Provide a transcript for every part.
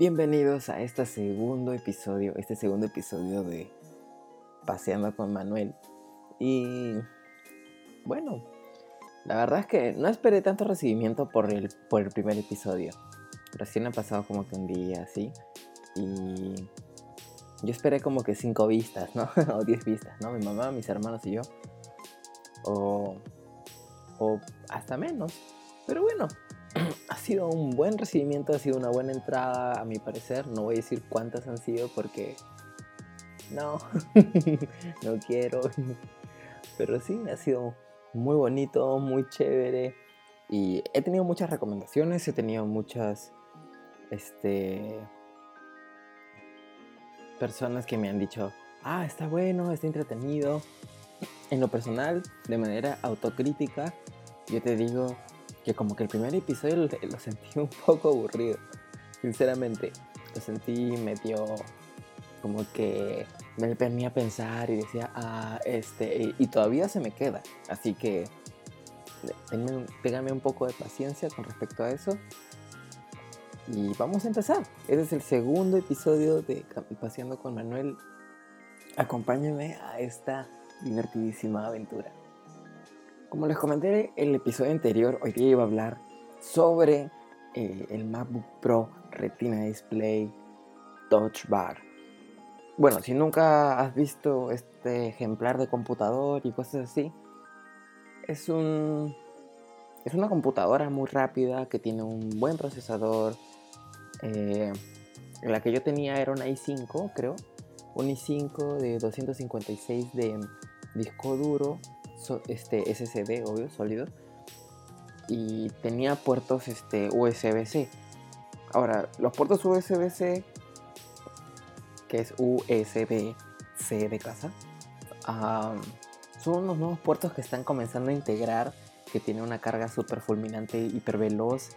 Bienvenidos a este segundo episodio, este segundo episodio de Paseando con Manuel. Y bueno, la verdad es que no esperé tanto recibimiento por el, por el primer episodio. Recién ha pasado como que un día así. Y yo esperé como que cinco vistas, ¿no? o diez vistas, ¿no? Mi mamá, mis hermanos y yo. O, o hasta menos. Pero bueno, ha sido un buen recibimiento, ha sido una buena entrada a mi parecer. No voy a decir cuántas han sido porque no, no quiero. Pero sí, ha sido muy bonito, muy chévere. Y he tenido muchas recomendaciones, he tenido muchas este, personas que me han dicho, ah, está bueno, está entretenido. En lo personal, de manera autocrítica, yo te digo que como que el primer episodio lo, sentí un poco aburrido. Sinceramente, lo sentí medio como que me permitía a pensar y decía, ah, este, y, todavía se me queda. Así que téngame un poco de paciencia con respecto a eso. Y vamos a empezar. Este es el segundo episodio de Paseando con Manuel. Acompáñenme a esta divertidísima aventura. Como les comenté en el episodio anterior, hoy día iba a hablar sobre eh, el MacBook Pro Retina Display Touch Bar. Bueno, si nunca has visto este ejemplar de computador y cosas así, es un es una computadora muy rápida que tiene un buen procesador. Eh, la que yo tenía era una i5, creo. Un i5 de 256 de disco duro este, SSD, obvio, sólido. Y tenía puertos este, USB-C. Ahora, los puertos USB-C, que es USB-C de casa, son unos nuevos puertos que están comenzando a integrar, que tiene una carga super fulminante, hiper veloz.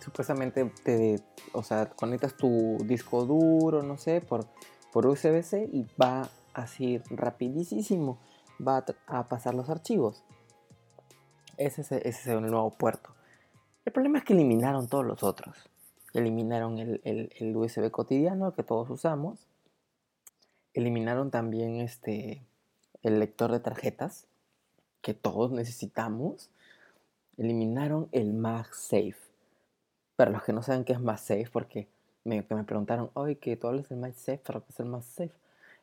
supuestamente te, o sea, conectas tu disco duro, no sé, por, por USB-C y va así rapidísimo va a, pasar los archivos. Ese es, el nuevo puerto. El problema es que eliminaron todos los otros. Eliminaron el, USB cotidiano que todos usamos. Eliminaron también este, el lector de tarjetas que todos necesitamos. Eliminaron el MagSafe. Para los que no saben qué es MagSafe, porque me, me preguntaron, hoy que tú hablas del MagSafe, ¿pero qué es el MagSafe?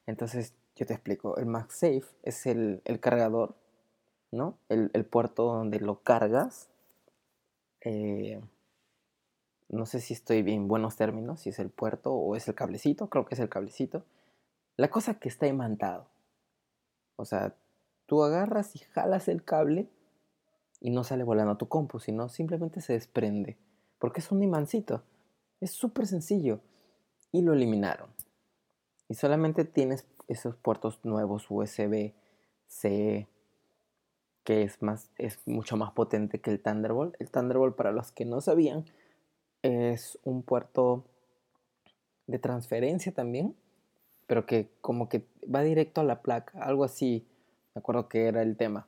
Entonces yo te explico, el MagSafe es el, cargador, ¿no? El, puerto donde lo cargas. Eh, no sé si estoy bien buenos términos, si es el puerto o es el cablecito, creo que es el cablecito. La cosa que está imantado. O sea, tú agarras y jalas el cable y no sale volando a tu compu, sino simplemente se desprende. Porque es un imancito. Es súper sencillo. Y lo eliminaron. Y solamente tienes esos puertos nuevos USB-C que es, más, es mucho más potente que el Thunderbolt. El Thunderbolt, para los que no sabían, es un puerto de transferencia también, pero que como que va directo a la placa, algo así, me acuerdo que era el tema.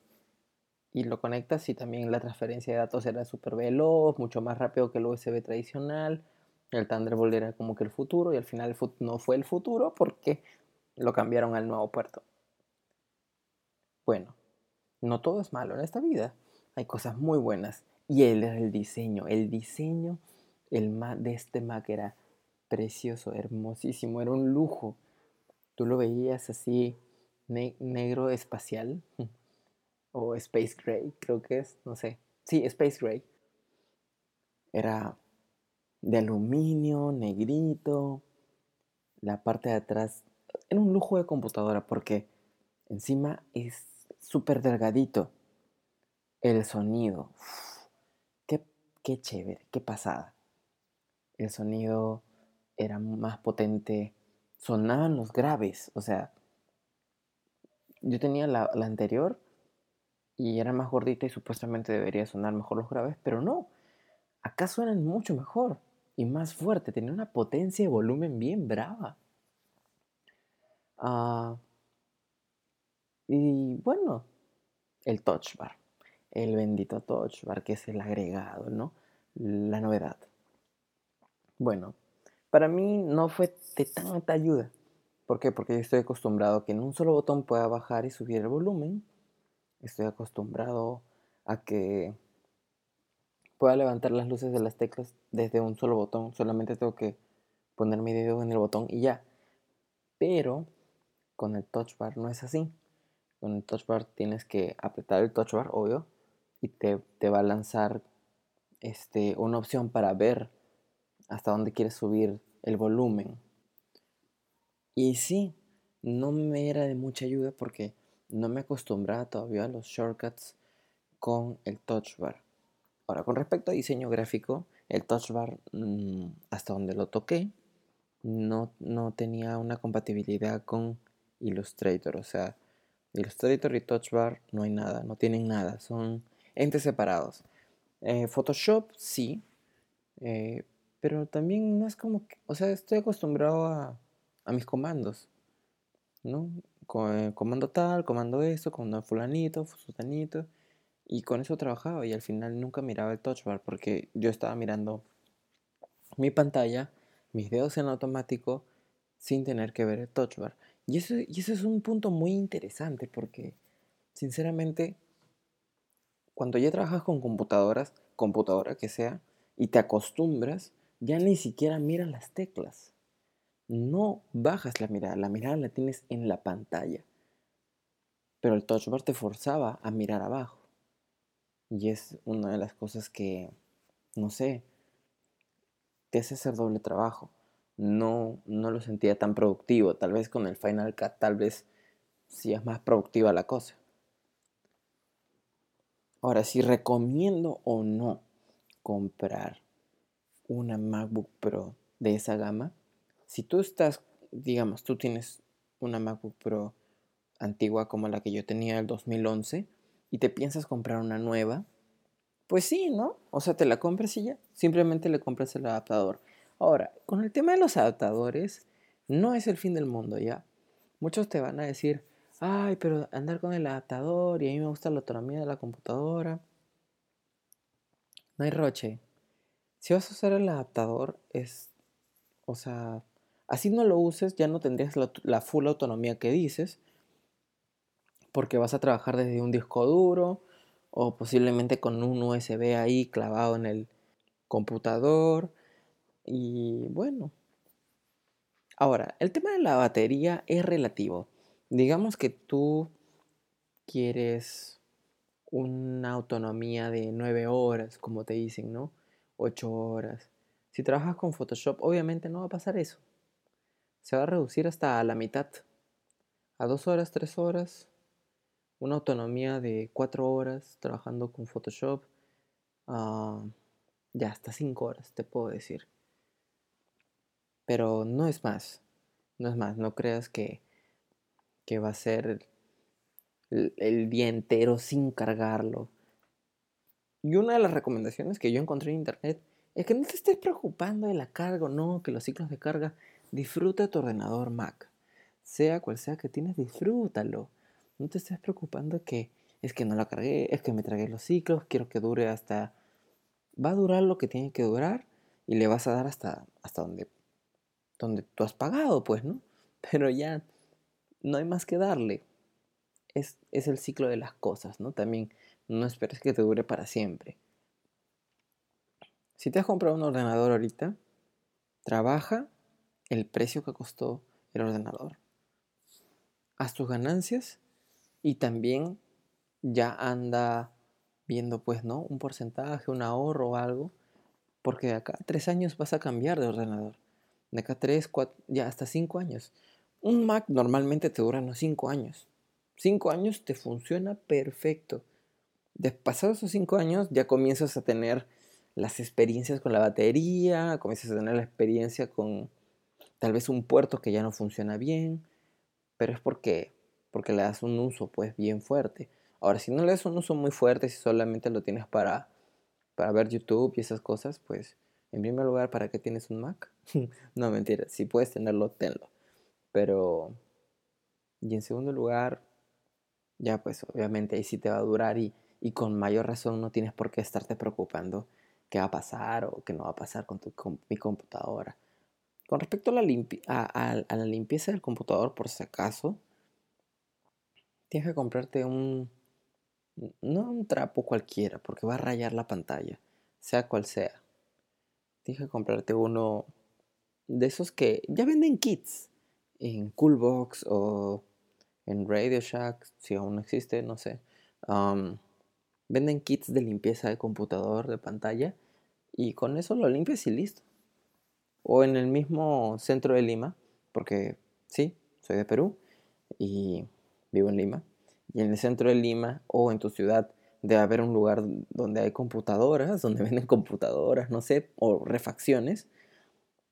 Y lo conectas y también la transferencia de datos era súper veloz, mucho más rápido que el USB tradicional. El Thunderbolt era como que el futuro y al final no fue el futuro porque lo cambiaron al nuevo puerto. Bueno, no todo es malo en esta vida. Hay cosas muy buenas. Y él era el diseño. El diseño el de este Mac era precioso, hermosísimo, era un lujo. Tú lo veías así, negro espacial. o Space Gray, creo que es, no sé. Sí, Space Gray. Era de aluminio, negrito. La parte de atrás era un lujo de computadora porque encima es súper delgadito. El sonido. qué, qué chévere, qué pasada. El sonido era más potente. Sonaban los graves. O sea, yo tenía la, la anterior y era más gordita y supuestamente debería sonar mejor los graves, pero no. Acá suenan mucho mejor y más fuerte. Tenía una potencia de volumen bien brava. Ah, y bueno, el touch bar, el bendito touch bar que es el agregado, ¿no? La novedad. Bueno, para mí no fue de tanta ayuda. ¿Por qué? Porque yo estoy acostumbrado a que en un solo botón pueda bajar y subir el volumen. Estoy acostumbrado a que pueda levantar las luces de las teclas desde un solo botón. Solamente tengo que poner mi dedo en el botón y ya. Pero con el touch bar no es así. Con el touch bar tienes que apretar el touch bar, obvio, y te, te va a lanzar este, una opción para ver hasta dónde quieres subir el volumen. Y sí, no me era de mucha ayuda porque no me acostumbraba todavía a los shortcuts con el touch bar. Ahora, con respecto a diseño gráfico, el touch bar, mm, hasta donde lo toqué, no, no tenía una compatibilidad con Illustrator. O sea, Illustrator y touch bar no hay nada, no tienen nada, son entes separados. Eh, Photoshop sí, eh, pero también no es como que, o sea, estoy acostumbrado a, a mis comandos, ¿no? Eh, comando tal, comando esto, comando fulanito, fulanito, y con eso trabajaba y al final nunca miraba el touch bar porque yo estaba mirando mi pantalla, mis dedos en automático, sin tener que ver el touch bar. Y eso, y eso es un punto muy interesante porque, sinceramente, cuando ya trabajas con computadoras, computadora que sea, y te acostumbras, ya ni siquiera miras las teclas. No bajas la mirada, la mirada la tienes en la pantalla. Pero el touch bar te forzaba a mirar abajo. Y es una de las cosas que, no sé, te hace hacer doble trabajo. No, no lo sentía tan productivo. Tal vez con el Final Cut, tal vez sí es más productiva la cosa. Ahora, si recomiendo o no comprar una MacBook Pro de esa gama, si tú estás, digamos, tú tienes una MacBook Pro antigua como la que yo tenía el 2011 y te piensas comprar una nueva, pues sí, ¿no? O sea, te la compras y ya, simplemente le compras el adaptador. Ahora, con el tema de los adaptadores, no es el fin del mundo, ¿ya? Muchos te van a decir, ay, pero andar con el adaptador y a mí me gusta la autonomía de la computadora. No hay roche. Si vas a usar el adaptador, es, o sea, así no lo uses, ya no tendrías la, full autonomía que dices, porque vas a trabajar desde un disco duro o posiblemente con un USB ahí clavado en el computador. Y bueno. Ahora, el tema de la batería es relativo. Digamos que tú quieres una autonomía de 9 horas, como te dicen, ¿no? 8 horas. Si trabajas con Photoshop, obviamente no va a pasar eso. Se va a reducir hasta la mitad. A 2 horas, 3 horas. Una autonomía de 4 horas trabajando con Photoshop. Ah, ya hasta 5 horas, te puedo decir. Pero no es más. No es más. No creas que, que va a ser el día entero sin cargarlo y una de las recomendaciones que yo encontré en internet es que no te estés preocupando de la carga o no, que los ciclos de carga. Disfruta tu ordenador Mac. Sea cual sea que tienes, disfrútalo. No te estés preocupando que es que no la cargué, es que me tragué los ciclos, quiero que dure hasta... Va a durar lo que tiene que durar y le vas a dar hasta, hasta donde, tú has pagado, pues, ¿no? Pero ya no hay más que darle. Es, es el ciclo de las cosas, ¿no? También no esperes que te dure para siempre. Si te has comprado un ordenador ahorita, trabaja el precio que costó el ordenador. Haz tus ganancias y también ya anda viendo pues, ¿no? Un porcentaje, un ahorro o algo. Porque de acá tres años vas a cambiar de ordenador. De acá tres, cuatro, ya hasta cinco años. Un Mac normalmente te dura unos cinco años. Cinco años te funciona perfecto. De pasados esos cinco años ya comienzas a tener las experiencias con la batería, comienzas a tener la experiencia con tal vez un puerto que ya no funciona bien, pero es porque, porque le das un uso pues bien fuerte. Ahora, si no le das un uso muy fuerte, si solamente lo tienes para, para ver YouTube y esas cosas, pues en primer lugar, ¿para qué tienes un Mac? no, mentira, si puedes tenerlo, tenlo. Pero, y en segundo lugar, ya pues obviamente ahí sí te va a durar y y con mayor razón no tienes por qué estarte preocupando qué va a pasar o qué no va a pasar con, tu, con mi computadora. Con respecto a la, a, la limpieza del computador, por si acaso, tienes que comprarte un, no un trapo cualquiera, porque va a rayar la pantalla, sea cual sea. Tienes que comprarte uno de esos que ya venden kits en Coolbox o en Radio Shack, si aún existe, no sé. venden kits de limpieza de computador, de pantalla, y con eso lo limpias y listo o en el mismo centro de Lima, porque sí, soy de Perú y vivo en Lima, y en el centro de Lima o en tu ciudad debe haber un lugar donde hay computadoras, donde venden computadoras, no sé, o refacciones,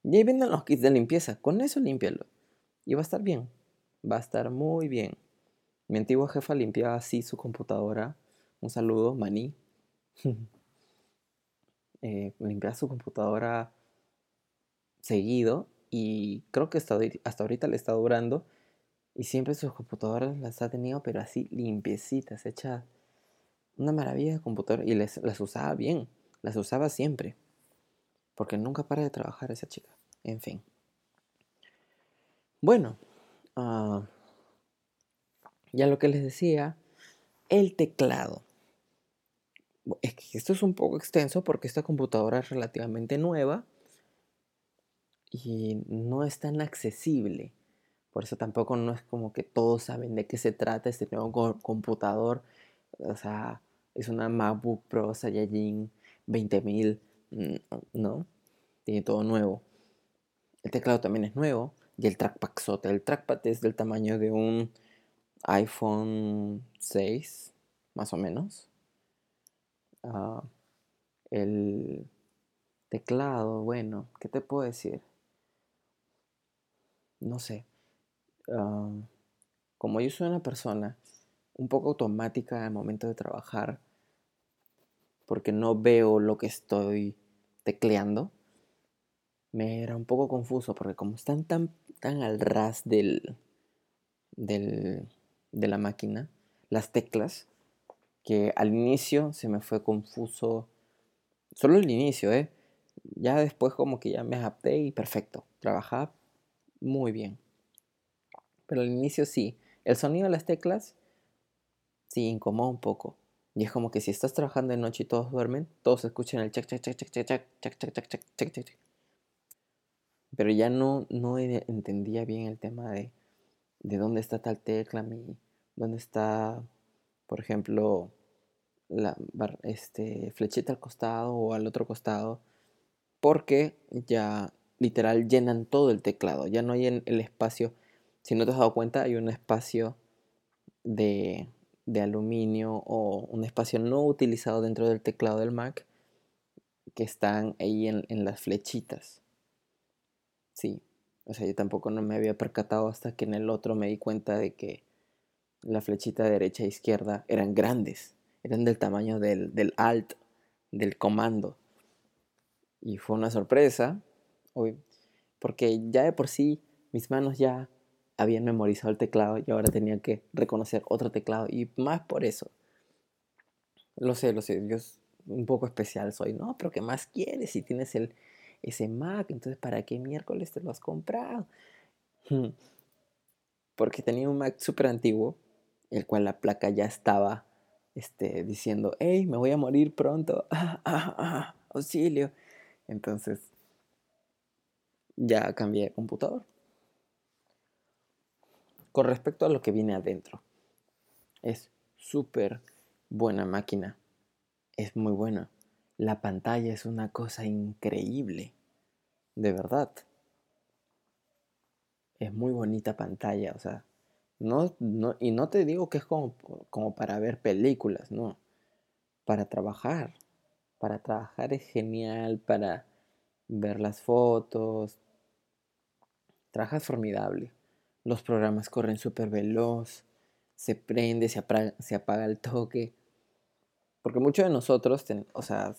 y ahí venden los kits de limpieza, con eso límpialo, y va a estar bien, va a estar muy bien. Mi antigua jefa limpiaba así su computadora, un saludo, maní, eh, limpiaba su computadora seguido y creo que hasta, hasta ahorita le está durando y siempre sus computadoras las ha tenido pero así limpiecitas, hechas una maravilla de computadora y les, las usaba bien, las usaba siempre porque nunca para de trabajar esa chica, en fin. Bueno, uh, ya lo que les decía, el teclado. Es que esto es un poco extenso porque esta computadora es relativamente nueva y no es tan accesible. Por eso tampoco no es como que todos saben de qué se trata este nuevo computador. O sea, es una MacBook Pro Saiyajin 20000, mm, ¿no? Tiene todo nuevo. El teclado también es nuevo y el trackpad sota. El trackpad es del tamaño de un iPhone 6, más o menos. Ah, el teclado, bueno, ¿qué te puedo decir? no sé, como yo soy una persona un poco automática al momento de trabajar, porque no veo lo que estoy tecleando, me era un poco confuso, porque como están tan, tan al ras del, del, de la máquina, las teclas, que al inicio se me fue confuso, solo el inicio, ¿eh? Ya después como que ya me adapté y perfecto, trabajaba muy bien. Pero al inicio sí. El sonido de las teclas sí incomoda un poco. Y es como que si estás trabajando de noche y todos duermen, todos escuchan el chac chac chac chac chac chac chac chac chac chac chac Pero ya no, no entendía bien el tema de, de dónde está tal tecla, mi, dónde está, por ejemplo, la este, flechita al costado o al otro costado. Porque ya literal llenan todo el teclado. Ya no hay el espacio, si no te has dado cuenta, hay un espacio de, de aluminio o un espacio no utilizado dentro del teclado del Mac que están ahí en, en las flechitas. Sí, o sea, yo tampoco no me había percatado hasta que en el otro me di cuenta de que la flechita derecha e izquierda eran grandes, eran del tamaño del, del alt, del comando. Y fue una sorpresa porque ya de por sí mis manos ya habían memorizado el teclado y ahora tenía que reconocer otro teclado y más por eso. Lo sé, lo sé, yo un poco especial soy, ¿no? Pero ¿qué más quieres si tienes el, ese Mac? Entonces, ¿para qué miércoles te lo has comprado? Hmm. Porque tenía un Mac súper antiguo, el cual la placa ya estaba este, diciendo, hey, me voy a morir pronto, ah, ah, ah, auxilio. Entonces, ya cambié de computador. Con respecto a lo que viene adentro, es súper buena máquina. Es muy buena. La pantalla es una cosa increíble. De verdad. Es muy bonita pantalla, o sea, no, no, y no te digo que es como, como para ver películas, no. Para trabajar. Para trabajar es genial, para ver las fotos, Trabajas formidable. Los programas corren súper veloz. Se prende, se apaga, se apaga el toque. Porque muchos de nosotros, o sea,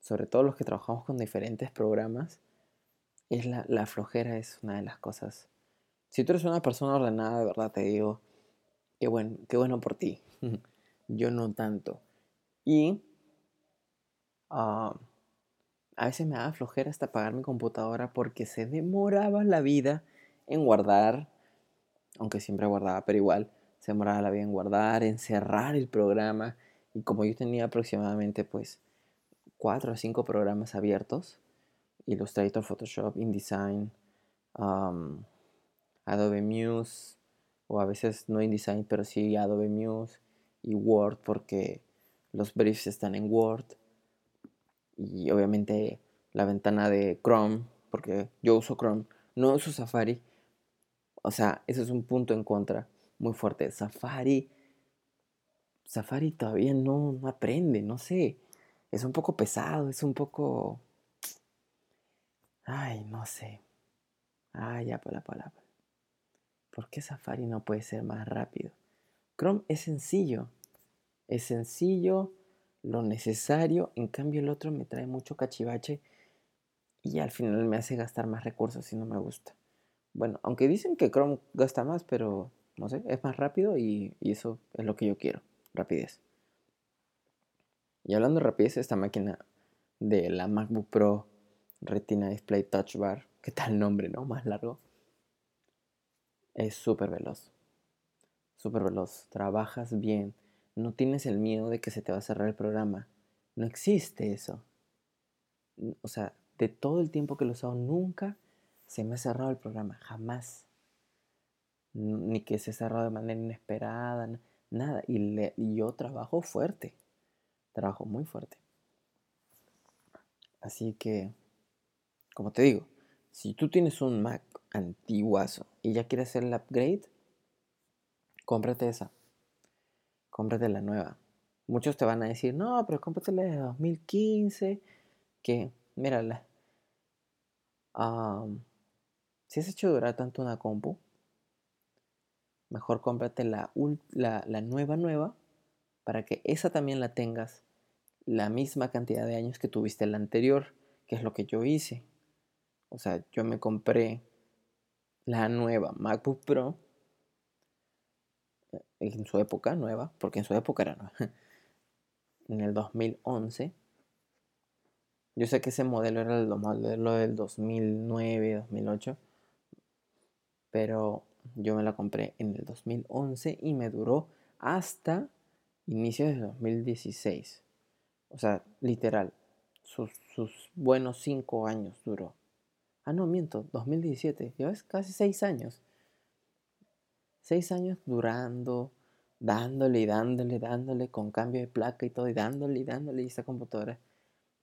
sobre todo los que trabajamos con diferentes programas, es la, la flojera es una de las cosas. Si tú eres una persona ordenada, de verdad te digo, qué bueno, qué bueno por ti. Yo no tanto. Y ah, a veces me daba flojera hasta apagar mi computadora porque se demoraba la vida en guardar, aunque siempre guardaba, pero igual se demoraba la vida en guardar, en cerrar el programa. Y como yo tenía aproximadamente pues cuatro o cinco programas abiertos, Illustrator, Photoshop, InDesign, um, Adobe Muse, o a veces no InDesign, pero sí Adobe Muse y Word, porque los briefs están en Word. Y obviamente la ventana de Chrome, porque yo uso Chrome, no uso Safari. O sea, eso es un punto en contra muy fuerte. Safari, Safari todavía no, no aprende, no sé. Es un poco pesado, es un poco... Ay, no sé. Ay, ya por la palabra. ¿Por qué Safari no puede ser más rápido? Chrome es sencillo. Es sencillo, lo necesario. En cambio el otro me trae mucho cachivache y al final me hace gastar más recursos y no me gusta. Bueno, aunque dicen que Chrome gasta más, pero no sé, es más rápido y, eso es lo que yo quiero, rapidez. Y hablando de rapidez, esta máquina de la MacBook Pro Retina Display Touch Bar, ¿qué tal nombre, no? Más largo. Es súper veloz. Súper veloz. Trabajas bien. No tienes el miedo de que se te va a cerrar el programa. No existe eso. O sea, de todo el tiempo que lo he usado, nunca se me ha cerrado el programa. Jamás. Ni que se ha cerrado de manera inesperada. Nada. Y, yo trabajo fuerte. Trabajo muy fuerte. Así que, como te digo, si tú tienes un Mac antiguazo y ya quieres hacer el upgrade, cómprate esa. Cómprate la nueva. Muchos te van a decir, no, pero cómprate la de 2015, que, mírala. Si has hecho durar tanto una compu, mejor cómprate la, la, nueva nueva para que esa también la tengas la misma cantidad de años que tuviste la anterior, que es lo que yo hice. O sea, yo me compré la nueva MacBook Pro eh, en su época nueva, porque en su época era nueva, en el 2011. Yo sé que ese modelo era el modelo del 2009, 2008, pero yo me la compré en el 2011 y me duró hasta inicios de 2016. O sea, literal, sus, sus buenos 5 años duró. Ah, no, miento, 2017. Ya ves, casi seis años. Seis años durando, dándole y dándole, dándole, con cambio de placa y todo, y dándole y dándole esta computadora.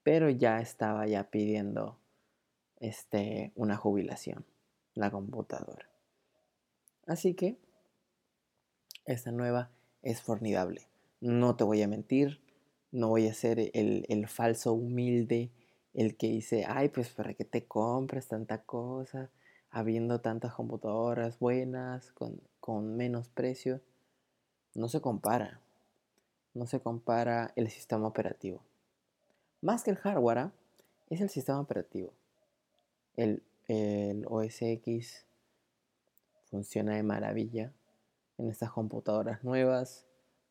Pero ya estaba ya pidiendo este, una jubilación, la computadora. Así que esta nueva es formidable. No te voy a mentir, no voy a ser el, el falso humilde el que dice, ay, pues para qué te compras tanta cosa, habiendo tantas computadoras buenas, con, menos precio, no se compara. No se compara el sistema operativo. Más que el hardware, ¿ah? es el sistema operativo. El, el OS X funciona de maravilla en estas computadoras nuevas.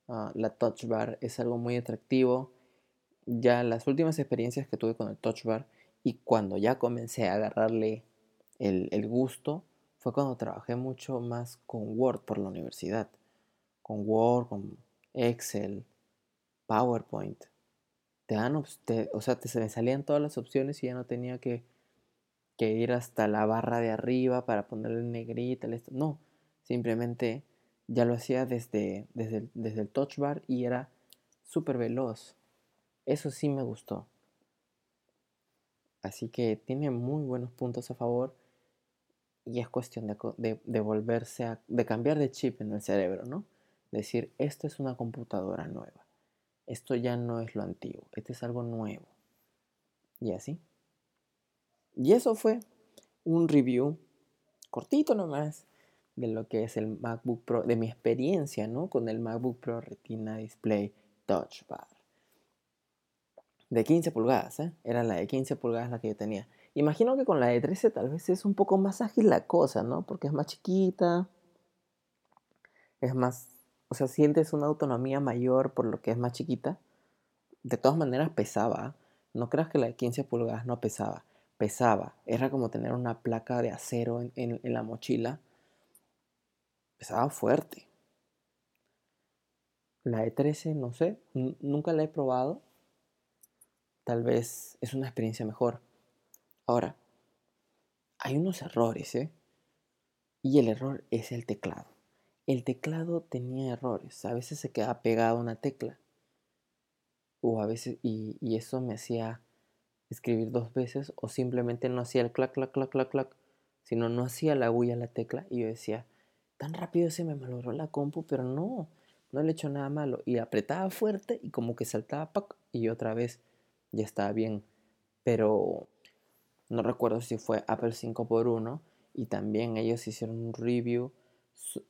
Ah, la Touch Bar es algo muy atractivo ya las últimas experiencias que tuve con el touch bar y cuando ya comencé a agarrarle el, gusto fue cuando trabajé mucho más con Word por la universidad. Con Word, con Excel, PowerPoint. Te dan, o sea, te, se me salían todas las opciones y ya no tenía que, que ir hasta la barra de arriba para ponerle negrita. No, simplemente ya lo hacía desde, desde, desde el touch bar y era súper veloz. Eso sí me gustó. Así que tiene muy buenos puntos a favor y es cuestión de, volverse a, de cambiar de chip en el cerebro, ¿no? Decir, esto es una computadora nueva. Esto ya no es lo antiguo, esto es algo nuevo. Y así. Y eso fue un review cortito nomás de lo que es el MacBook Pro, de mi experiencia, ¿no? Con el MacBook Pro Retina Display Touch Bar de 15 pulgadas, ¿eh? Era la de 15 pulgadas la que yo tenía. Imagino que con la de 13 tal vez es un poco más ágil la cosa, ¿no? Porque es más chiquita, es más, o sea, sientes una autonomía mayor por lo que es más chiquita. De todas maneras pesaba, No creas que la de 15 pulgadas no pesaba. Pesaba. Era como tener una placa de acero en, la mochila. Pesaba fuerte. La de 13, no sé. Nunca la he probado. Tal vez es una experiencia mejor. Ahora, hay unos errores, ¿eh? Y el error es el teclado. El teclado tenía errores. A veces se quedaba pegada una tecla o a veces, y, eso me hacía escribir dos veces, o simplemente no hacía el clac, clac, clac, clac, clac, sino no hacía la huella a la tecla, y yo decía, tan rápido se me malogró la compu, pero no, no le he hecho nada malo, y apretaba fuerte y como que saltaba, pac, y otra vez ya estaba bien, pero no recuerdo si fue Apple 5x1, y también ellos hicieron un review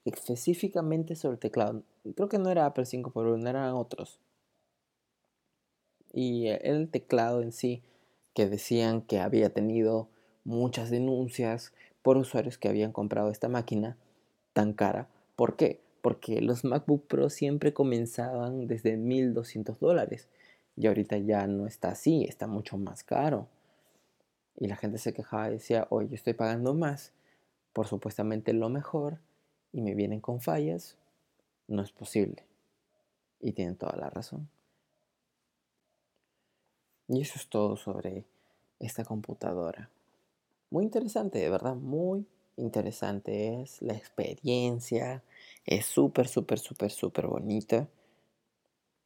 específicamente sobre el teclado. Creo que no era Apple 5x1, eran otros. Y el teclado en sí, que decían que había tenido muchas denuncias por usuarios que habían comprado esta máquina tan cara. ¿Por qué? Porque los MacBook Pro siempre comenzaban desde 1200 dólares y ahorita ya no está así, está mucho más caro. Y la gente se quejaba y decía, oye, yo estoy pagando más por supuestamente lo mejor y me vienen con fallas. No es posible. Y tienen toda la razón. Y eso es todo sobre esta computadora. Muy interesante, de verdad, muy interesante es la experiencia. Es súper, súper, súper, súper bonita.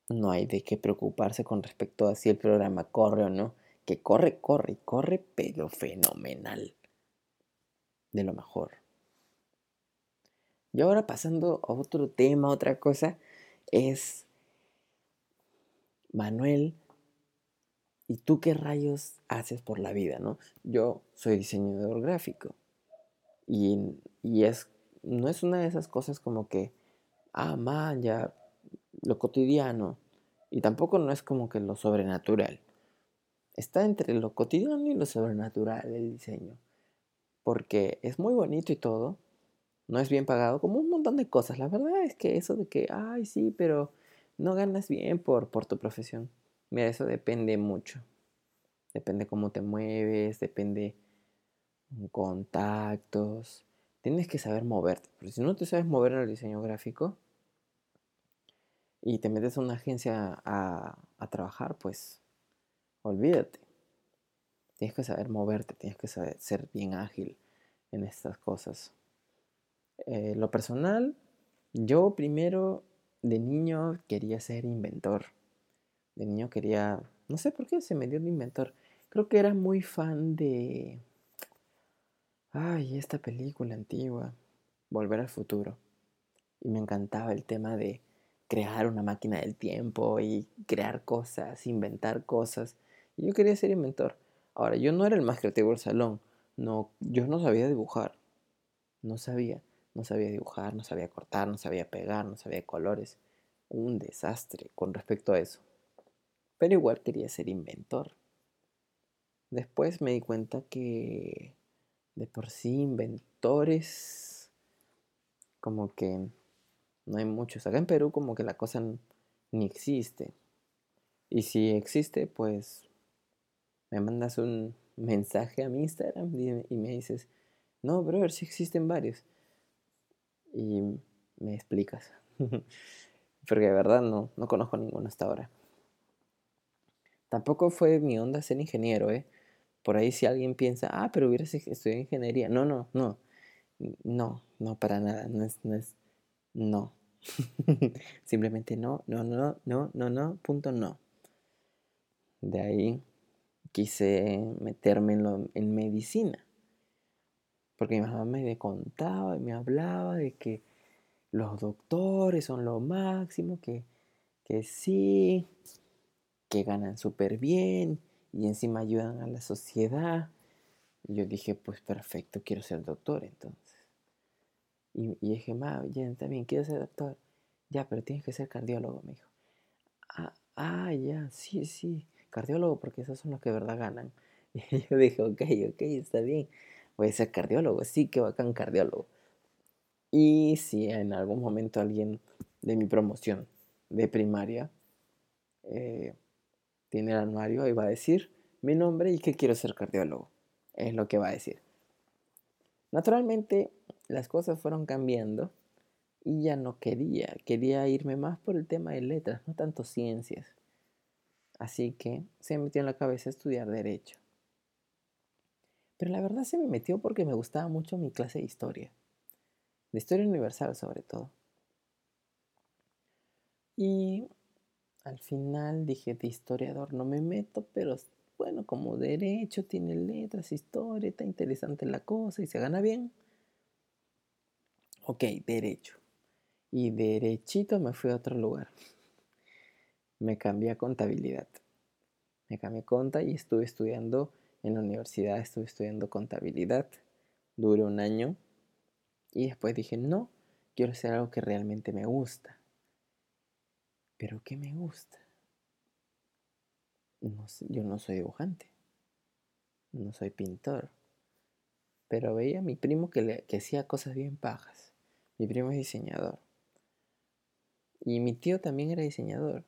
No hay de qué preocuparse con respecto a si el programa corre o no. Que corre, corre, corre, pero fenomenal. De lo mejor. Y ahora pasando a otro tema, otra cosa, es Manuel ¿Y tú qué rayos haces por la vida, no? Yo soy diseñador gráfico. Y, es, no es una de esas cosas como que, ah, man, ya, lo cotidiano. Y tampoco no es como que lo sobrenatural. Está entre lo cotidiano y lo sobrenatural el diseño. Porque es muy bonito y todo. No es bien pagado, como un montón de cosas. La verdad es que eso de que, ay, sí, pero no ganas bien por, por tu profesión. Mira, eso depende mucho. Depende cómo te mueves, depende contactos. Tienes que saber moverte. Pero si no te sabes mover en el diseño gráfico y te metes a una agencia a, trabajar, pues olvídate. Tienes que saber moverte, tienes que saber ser bien ágil en estas cosas. Eh, lo personal, yo primero de niño quería ser inventor de niño quería, no sé por qué se me dio de inventor. Creo que era muy fan de... Ay, esta película antigua, Volver al futuro. Y me encantaba el tema de crear una máquina del tiempo y crear cosas, inventar cosas. Y yo quería ser inventor. Ahora, yo no era el más creativo del salón. No, yo no sabía dibujar. No sabía. No sabía dibujar, no sabía cortar, no sabía pegar, no sabía colores. Un desastre con respecto a eso pero igual quería ser inventor. Después me di cuenta que de por sí inventores como que no hay muchos. Acá en Perú como que la cosa ni existe. Y si existe, pues me mandas un mensaje a mi Instagram y me dices, no, brother, si existen varios. Y me explicas. Porque de verdad no, no conozco ninguno hasta ahora. Tampoco fue mi onda ser ingeniero, ¿eh? Por ahí si alguien piensa, ah, pero hubieras estudiado ingeniería. No, no, no. No, no, para nada. No es, no es, no. Simplemente no, no, no, no, no, no, punto no. De ahí quise meterme en, en medicina. Porque mi mamá me contaba y me hablaba de que los doctores son lo máximo, que, que sí, que ganan súper bien y encima ayudan a la sociedad. Y yo dije, pues perfecto, quiero ser doctor entonces. Y, dije, ma, ya también quiero ser doctor. Ya, pero tienes que ser cardiólogo, me dijo. Ah, ah, ya, sí, sí, cardiólogo, porque esos son los que de verdad ganan. Y yo dije, ok, ok, está bien. Voy a ser cardiólogo, sí, que bacán cardiólogo. Y si en algún momento alguien de mi promoción de primaria eh, tiene el anuario y va a decir mi nombre y que quiero ser cardiólogo. Es lo que va a decir. Naturalmente, las cosas fueron cambiando y ya no quería, quería irme más por el tema de letras, no tanto ciencias. Así que se me metió en la cabeza estudiar derecho. Pero la verdad se me metió porque me gustaba mucho mi clase de historia, de historia universal sobre todo. Y al final dije, de historiador no me meto, pero bueno, como derecho tiene letras, historia, está interesante la cosa y se gana bien. Ok, derecho. Y derechito me fui a otro lugar. Me cambié a contabilidad. Me cambié a conta y estuve estudiando en la universidad, estuve estudiando contabilidad. Duré un año y después dije, no, quiero hacer algo que realmente me gusta. ¿Pero qué me gusta? No yo no soy dibujante, no soy pintor, pero veía a mi primo que, le, que hacía cosas bien pajas. Mi primo es diseñador. Y mi tío también era diseñador.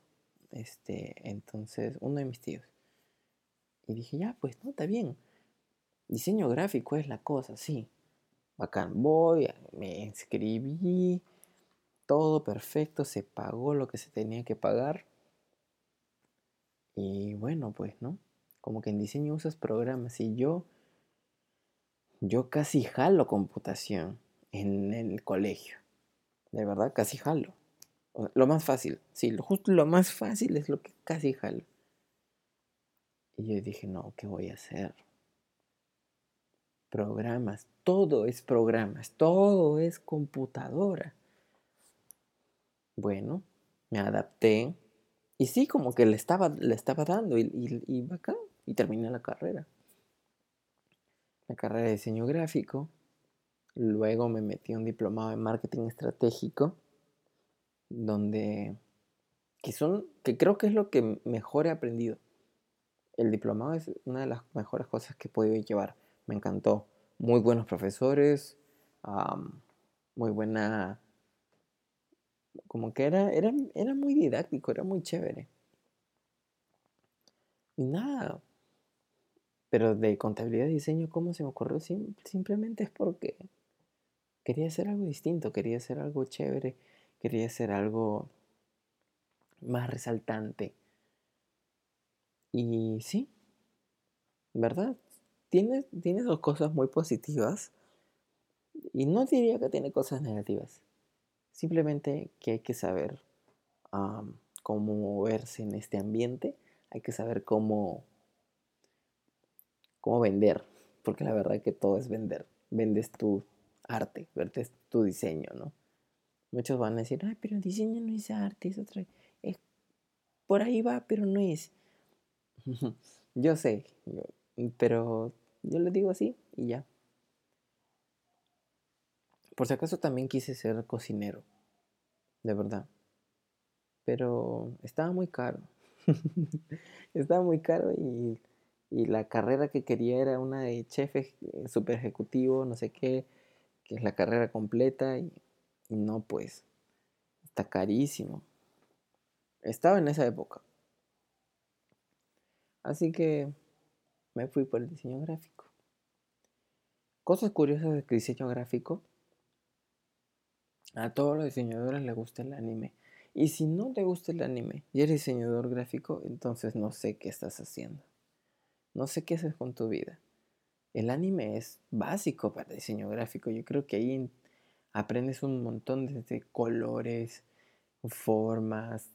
Este, entonces, uno de mis tíos. Y dije, ya, pues no, está bien. Diseño gráfico es la cosa, sí. Bacán, voy, me inscribí, todo perfecto, se pagó lo que se tenía que pagar. Y bueno, pues, ¿no? Como que en diseño usas programas y yo, yo casi jalo computación en el colegio. De verdad, casi jalo. Lo más fácil, sí, justo lo más fácil es lo que casi jalo. Y yo dije, no, ¿qué voy a hacer? Programas, todo es programas, todo es computadora. Bueno, me adapté y sí, como que le estaba, le estaba dando y, y, y y terminé la carrera. La carrera de diseño gráfico. Luego me metí un diplomado en marketing estratégico, donde que son que creo que es lo que mejor he aprendido. El diplomado es una de las mejores cosas que he podido llevar. Me encantó. Muy buenos profesores, muy buena como que era, era, era muy didáctico, era muy chévere. Y nada. Pero de contabilidad y diseño, ¿cómo se me ocurrió? simplemente es porque quería hacer algo distinto, quería hacer algo chévere, quería hacer algo más resaltante. Y sí, ¿verdad? Tiene, tiene dos cosas muy positivas. Y no diría que tiene cosas negativas. Simplemente que hay que saber cómo moverse en este ambiente, hay que saber cómo, cómo vender, porque la verdad es que todo es vender. Vendes tu arte, vendes tu diseño, ¿no? Muchos van a decir, ay, pero diseño no es arte, es otra. Es, por ahí va, pero no es. yo sé, pero yo le digo así y ya. Por si acaso también quise ser cocinero, de verdad. Pero estaba muy caro. estaba muy caro y, la carrera que quería era una de chef super ejecutivo, no sé qué, que es la carrera completa y, y no, pues, está carísimo. Estaba en esa época. Así que me fui por el diseño gráfico. Cosas curiosas del diseño gráfico a todos los diseñadores les gusta el anime. Y si no te gusta el anime y eres diseñador gráfico, entonces no sé qué estás haciendo. No sé qué haces con tu vida. El anime es básico para diseño gráfico. Yo creo que ahí aprendes un montón de colores, formas,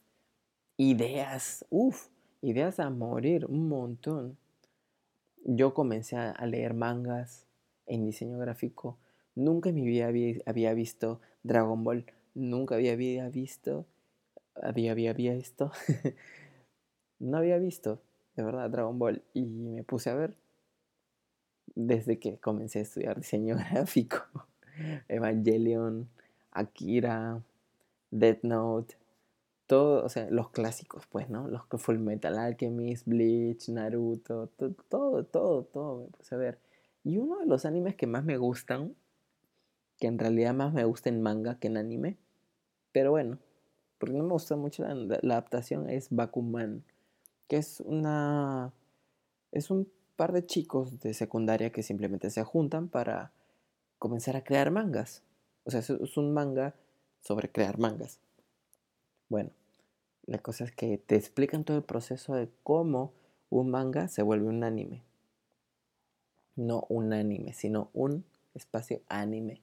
ideas. Uf, ideas a morir, un montón. Yo comencé a leer mangas en diseño gráfico Nunca en mi vida había, visto Dragon Ball. Nunca había, visto. Había, había visto. no había visto, de verdad, Dragon Ball. Y me puse a ver desde que comencé a estudiar diseño gráfico. Evangelion, Akira, Death Note, todo, o sea, los clásicos, pues, ¿no? Los que Full Metal Alchemist, Bleach, Naruto, todo, todo, todo, todo me puse a ver. Y uno de los animes que más me gustan que en realidad más me gusta en manga que en anime. Pero bueno, porque no me gusta mucho la, adaptación, es Bakuman. que es una... es un par de chicos de secundaria que simplemente se juntan para comenzar a crear mangas. O sea, es un manga sobre crear mangas. Bueno, la cosa es que te explican todo el proceso de cómo un manga se vuelve un anime. No un anime, sino un espacio anime.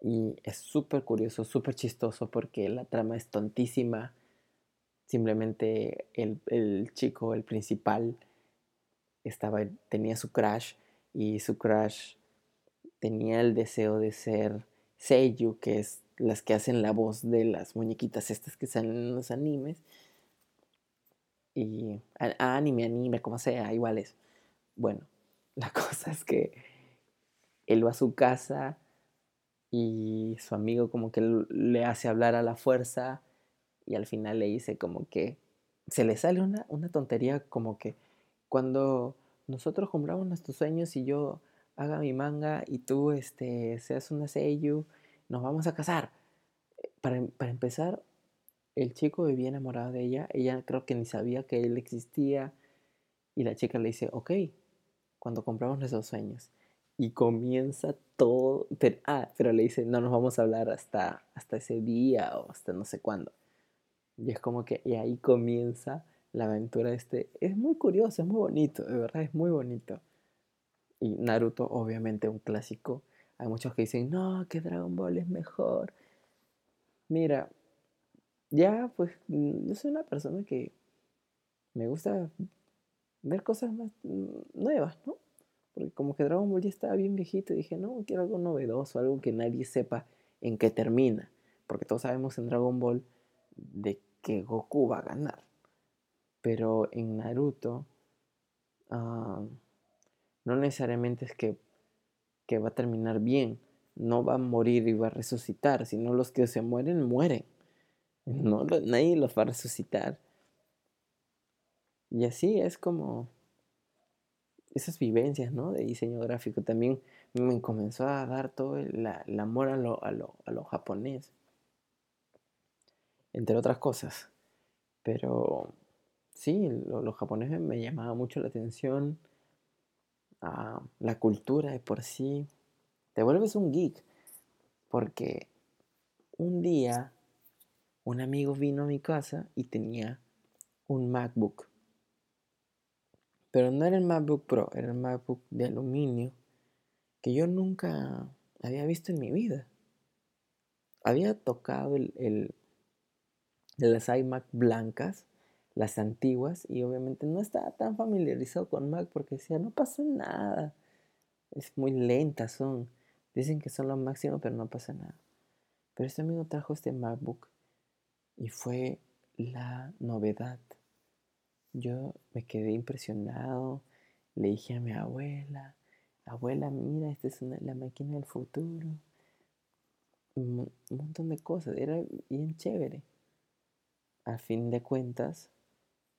Y es súper curioso, súper chistoso porque la trama es tontísima. Simplemente el, chico, el principal, estaba, tenía su crush y su crush tenía el deseo de ser Seiyu, que es las que hacen la voz de las muñequitas estas que salen en los animes. Y anime, anime, como sea, igual es. Bueno, la cosa es que él va a su casa y su amigo como que le hace hablar a la fuerza y al final le dice como que se le sale una, una tontería como que cuando nosotros compramos nuestros sueños y yo haga mi manga y tú este, seas una seiyu, nos vamos a casar. Para, para empezar, el chico vivía enamorado de ella, ella creo que ni sabía que él existía y la chica le dice, ok, cuando compramos nuestros sueños. Y comienza todo, pero, ah, pero le dice, no nos vamos a hablar hasta, hasta ese día o hasta no sé cuándo. Y es como que, y ahí comienza la aventura este. Es muy curioso, es muy bonito, de verdad es muy bonito. Y Naruto, obviamente, un clásico. Hay muchos que dicen, no, que Dragon Ball es mejor. Mira, ya pues yo soy una persona que me gusta ver cosas más nuevas, ¿no? Porque como que Dragon Ball ya estaba bien viejito dije, no, quiero algo novedoso, algo que nadie sepa en qué termina. Porque todos sabemos en Dragon Ball de que Goku va a ganar. Pero en Naruto, ah, no necesariamente es que, que va a terminar bien. No va a morir y va a resucitar, sino los que se mueren, mueren. No, nadie los va a resucitar. Y así es como esas vivencias, ¿no? De diseño gráfico. También me comenzó a dar todo el, amor a lo, a, lo, japonés. Entre otras cosas. Pero sí, lo, japonés me llamaba mucho la atención. a la cultura de por sí. Te vuelves un geek. Porque un día un amigo vino a mi casa y tenía un MacBook pero no era el MacBook Pro, era el MacBook de aluminio que yo nunca había visto en mi vida. Había tocado el, el las iMac blancas, las antiguas, y obviamente no estaba tan familiarizado con Mac porque decía, no pasa nada. Es muy lenta, son. Dicen que son lo máximo, pero no pasa nada. Pero este amigo trajo este MacBook y fue la novedad. Yo me quedé impresionado, le dije a mi abuela, abuela, mira, esta es la máquina del futuro. Un, montón de cosas, era bien chévere. A fin de cuentas,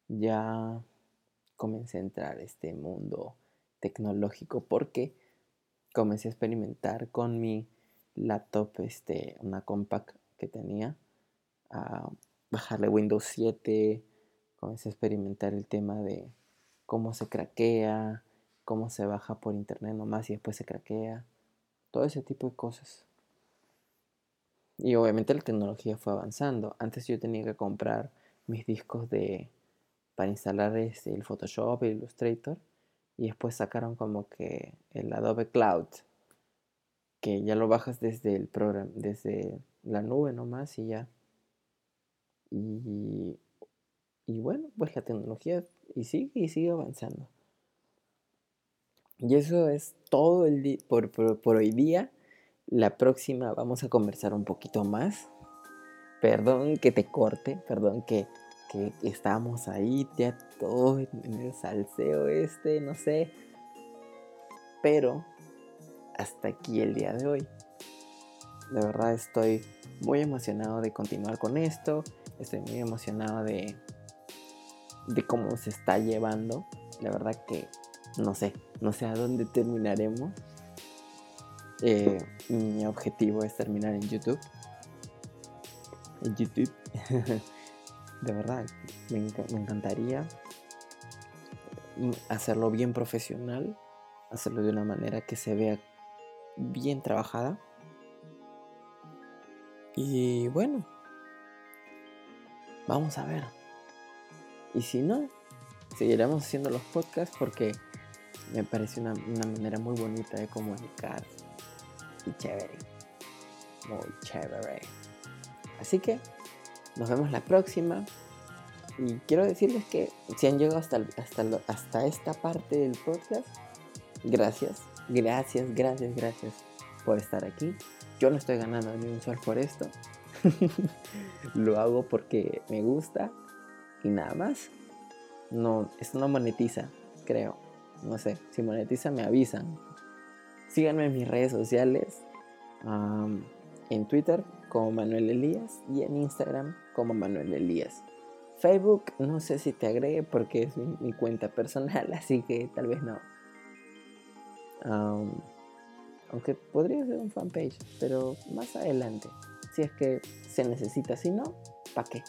ya comencé a entrar a este mundo tecnológico porque comencé a experimentar con mi laptop, este, una compact que tenía, a bajarle Windows 7, comencé a experimentar el tema de cómo se craquea, cómo se baja por internet nomás y después se craquea, todo ese tipo de cosas. Y obviamente la tecnología fue avanzando. Antes yo tenía que comprar mis discos de para instalar este, el Photoshop, el Illustrator, y después sacaron como que el Adobe Cloud, que ya lo bajas desde el programa, desde la nube nomás y ya. Y y bueno, pues la tecnología y sigue y sigue avanzando. Y eso es todo el por, por, hoy día. La próxima vamos a conversar un poquito más. Perdón que te corte, perdón que, que estamos ahí ya todo en el salseo este, no sé. Pero hasta aquí el día de hoy. De verdad estoy muy emocionado de continuar con esto. Estoy muy emocionado de, de cómo se está llevando. La verdad que no sé, no sé a dónde terminaremos. Eh, mi objetivo es terminar en YouTube. En YouTube. de verdad, me, encantaría hacerlo bien profesional, hacerlo de una manera que se vea bien trabajada. Y bueno, vamos a ver. Y si no, seguiremos haciendo los podcasts porque me parece una, una manera muy bonita de comunicar y chévere. Muy chévere. Así que nos vemos la próxima. Y quiero decirles que si han llegado hasta, hasta, hasta esta parte del podcast, gracias, gracias, gracias, gracias por estar aquí. Yo no estoy ganando ni un sol por esto. Lo hago porque me gusta y nada más. No, esto no monetiza, creo. No sé, si monetiza me avisan. Síganme en mis redes sociales. en Twitter como Manuel Elías y en Instagram como Manuel Elías. Facebook no sé si te agregue porque es mi, cuenta personal, así que tal vez no. aunque podría ser un fanpage, pero más adelante. Si es que se necesita, si no, ¿para qué?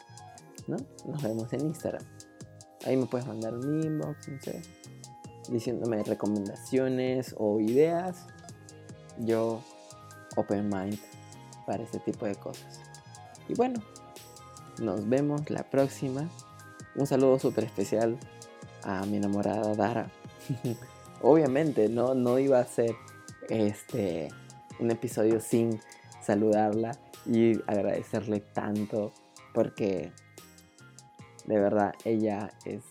¿No? Nos vemos en Instagram. Ahí me puedes mandar un inbox, no sé, diciéndome recomendaciones o ideas. Yo, open mind para este tipo de cosas. Y bueno, nos vemos la próxima. Un saludo súper especial a mi enamorada Dara. Obviamente no, no iba a ser este, un episodio sin saludarla y agradecerle tanto porque de verdad ella es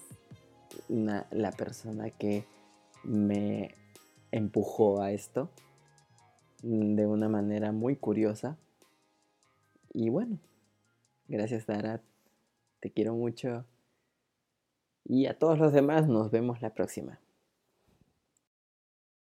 la persona que me empujó a esto de una manera muy curiosa. Y bueno, gracias Dara, te quiero mucho. Y a todos los demás nos vemos la próxima.